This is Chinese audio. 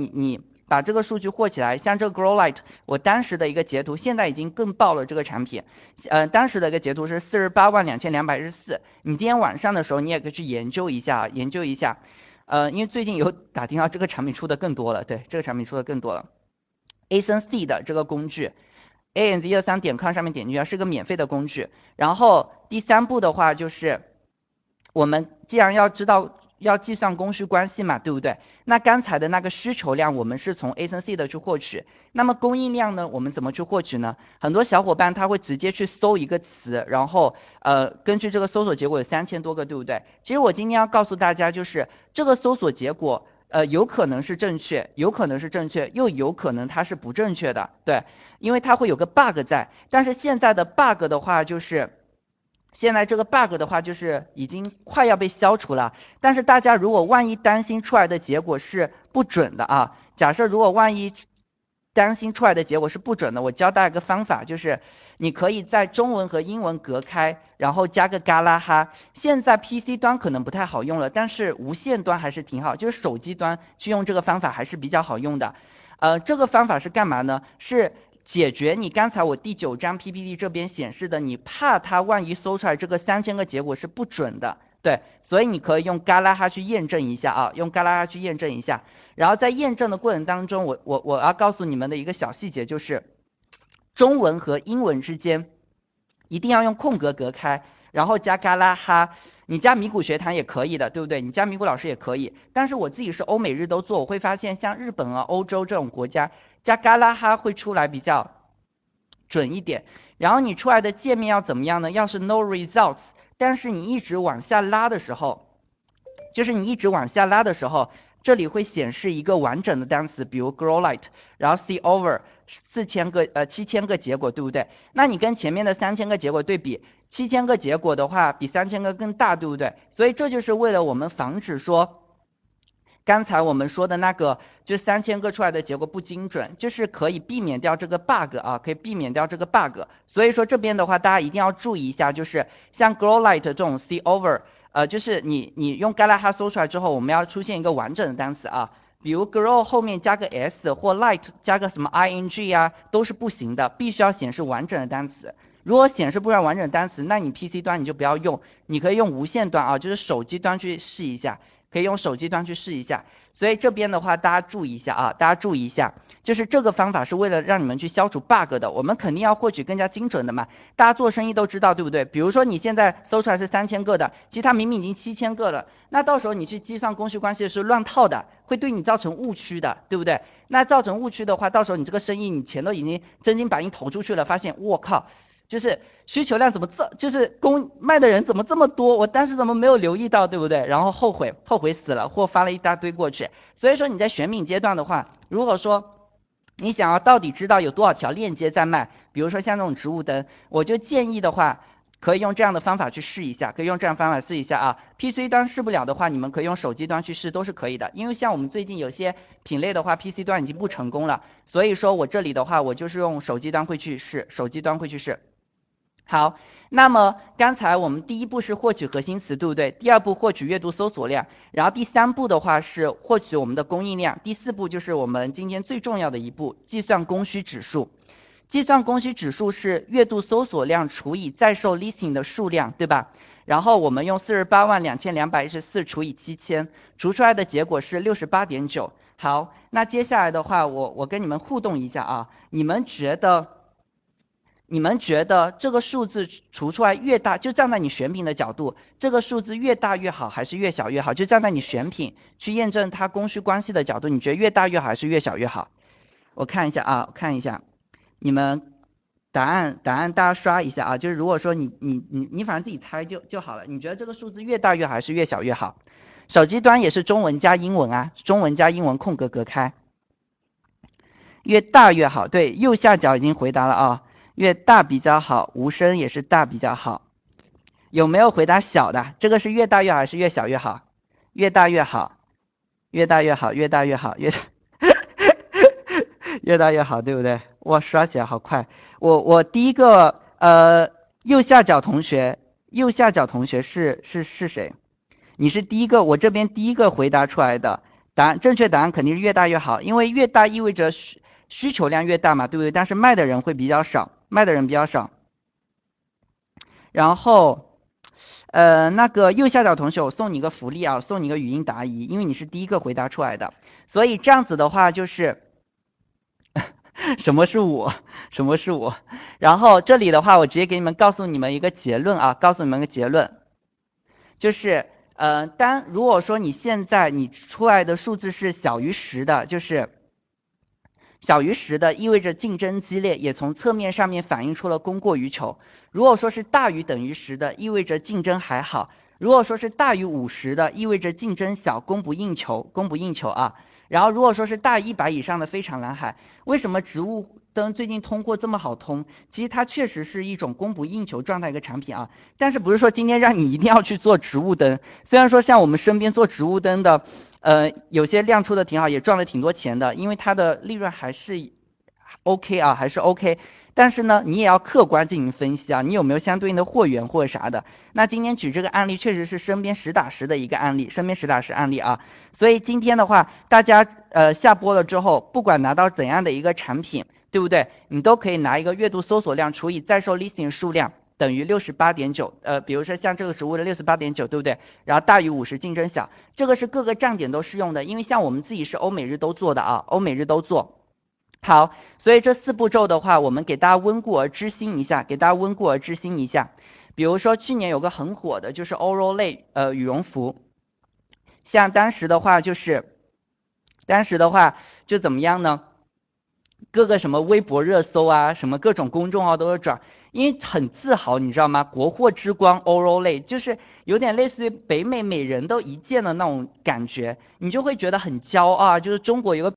你你把这个数据获起来，像这个 Grow Light，我当时的一个截图，现在已经更爆了这个产品，呃，当时的一个截图是四十八万两千两百一十四。你今天晚上的时候，你也可以去研究一下，研究一下，呃，因为最近有 打听到这个产品出的更多了，对，这个产品出的更多了。A 升 C 的这个工具，A N Z 二三点 com 上面点进去啊，是个免费的工具。然后第三步的话就是，我们既然要知道。要计算供需关系嘛，对不对？那刚才的那个需求量，我们是从 A 升 C 的去获取。那么供应量呢，我们怎么去获取呢？很多小伙伴他会直接去搜一个词，然后呃，根据这个搜索结果有三千多个，对不对？其实我今天要告诉大家，就是这个搜索结果，呃，有可能是正确，有可能是正确，又有可能它是不正确的，对，因为它会有个 bug 在。但是现在的 bug 的话，就是。现在这个 bug 的话，就是已经快要被消除了。但是大家如果万一担心出来的结果是不准的啊，假设如果万一担心出来的结果是不准的，我教大家一个方法，就是你可以在中文和英文隔开，然后加个嘎啦哈。现在 PC 端可能不太好用了，但是无线端还是挺好，就是手机端去用这个方法还是比较好用的。呃，这个方法是干嘛呢？是。解决你刚才我第九张 PPT 这边显示的，你怕它万一搜出来这个三千个结果是不准的，对，所以你可以用嘎啦哈去验证一下啊，用嘎啦哈去验证一下。然后在验证的过程当中，我我我要告诉你们的一个小细节就是，中文和英文之间一定要用空格隔开，然后加嘎啦哈。你加米谷学堂也可以的，对不对？你加米谷老师也可以。但是我自己是欧美日都做，我会发现像日本啊、欧洲这种国家。加嘎啦哈会出来比较准一点，然后你出来的界面要怎么样呢？要是 no results，但是你一直往下拉的时候，就是你一直往下拉的时候，这里会显示一个完整的单词，比如 grow light，然后 see over 四千个呃七千个结果，对不对？那你跟前面的三千个结果对比，七千个结果的话比三千个更大，对不对？所以这就是为了我们防止说。刚才我们说的那个，就三千个出来的结果不精准，就是可以避免掉这个 bug 啊，可以避免掉这个 bug。所以说这边的话，大家一定要注意一下，就是像 grow light 这种 see over，呃，就是你你用 g a l a 搜出来之后，我们要出现一个完整的单词啊，比如 grow 后面加个 s 或 light 加个什么 ing 啊，都是不行的，必须要显示完整的单词。如果显示不出来完整单词，那你 PC 端你就不要用，你可以用无线端啊，就是手机端去试一下。可以用手机端去试一下，所以这边的话大家注意一下啊，大家注意一下，就是这个方法是为了让你们去消除 bug 的，我们肯定要获取更加精准的嘛。大家做生意都知道对不对？比如说你现在搜出来是三千个的，其实它明明已经七千个了，那到时候你去计算供需关系是乱套的，会对你造成误区的，对不对？那造成误区的话，到时候你这个生意你钱都已经真金白银投出去了，发现我靠。就是需求量怎么这，就是供卖的人怎么这么多，我当时怎么没有留意到，对不对？然后后悔，后悔死了，货发了一大堆过去。所以说你在选品阶段的话，如果说你想要到底知道有多少条链接在卖，比如说像这种植物灯，我就建议的话，可以用这样的方法去试一下，可以用这样方法试一下啊。PC 端试不了的话，你们可以用手机端去试，都是可以的。因为像我们最近有些品类的话，PC 端已经不成功了，所以说我这里的话，我就是用手机端会去试，手机端会去试。好，那么刚才我们第一步是获取核心词，对不对？第二步获取阅读搜索量，然后第三步的话是获取我们的供应量，第四步就是我们今天最重要的一步，计算供需指数。计算供需指数是月度搜索量除以在售 listing 的数量，对吧？然后我们用四十八万两千两百一十四除以七千，除出来的结果是六十八点九。好，那接下来的话，我我跟你们互动一下啊，你们觉得？你们觉得这个数字除出来越大，就站在你选品的角度，这个数字越大越好，还是越小越好？就站在你选品去验证它供需关系的角度，你觉得越大越好还是越小越好？我看一下啊，我看一下，你们答案答案大家刷一下啊，就是如果说你你你你反正自己猜就就好了，你觉得这个数字越大越好还是越小越好？手机端也是中文加英文啊，中文加英文空格隔开，越大越好。对，右下角已经回答了啊。越大比较好，无声也是大比较好。有没有回答小的？这个是越大越好还是越小越好？越大越好，越大越好，越大越好，越大 越大越好，对不对？哇，刷起来好快！我我第一个呃右下角同学，右下角同学是是是谁？你是第一个，我这边第一个回答出来的。答案正确答案肯定是越大越好，因为越大意味着需需求量越大嘛，对不对？但是卖的人会比较少，卖的人比较少。然后，呃，那个右下角同学，我送你一个福利啊，送你一个语音答疑，因为你是第一个回答出来的，所以这样子的话就是，什么是我？什么是我？然后这里的话，我直接给你们告诉你们一个结论啊，告诉你们个结论，就是。呃，当如果说你现在你出来的数字是小于十的，就是小于十的，意味着竞争激烈，也从侧面上面反映出了供过于求。如果说是大于等于十的，意味着竞争还好；如果说是大于五十的，意味着竞争小，供不应求，供不应求啊。然后如果说是大一百以上的非常蓝海，为什么植物？灯最近通过这么好通，其实它确实是一种供不应求状态一个产品啊。但是不是说今天让你一定要去做植物灯？虽然说像我们身边做植物灯的，呃，有些量出的挺好，也赚了挺多钱的，因为它的利润还是 OK 啊，还是 OK。但是呢，你也要客观进行分析啊，你有没有相对应的货源或者啥的？那今天举这个案例确实是身边实打实的一个案例，身边实打实案例啊。所以今天的话，大家呃下播了之后，不管拿到怎样的一个产品，对不对？你都可以拿一个月度搜索量除以在售 listing 数量等于六十八点九，呃，比如说像这个植物的六十八点九，对不对？然后大于五十竞争小，这个是各个站点都适用的，因为像我们自己是欧美日都做的啊，欧美日都做。好，所以这四步骤的话，我们给大家温故而知新一下，给大家温故而知新一下。比如说去年有个很火的，就是 Oral 类呃羽绒服，像当时的话就是，当时的话就怎么样呢？各个什么微博热搜啊，什么各种公众号都是转，因为很自豪，你知道吗？国货之光 Oral 类，就是有点类似于北美每人都一件的那种感觉，你就会觉得很骄傲，就是中国有个。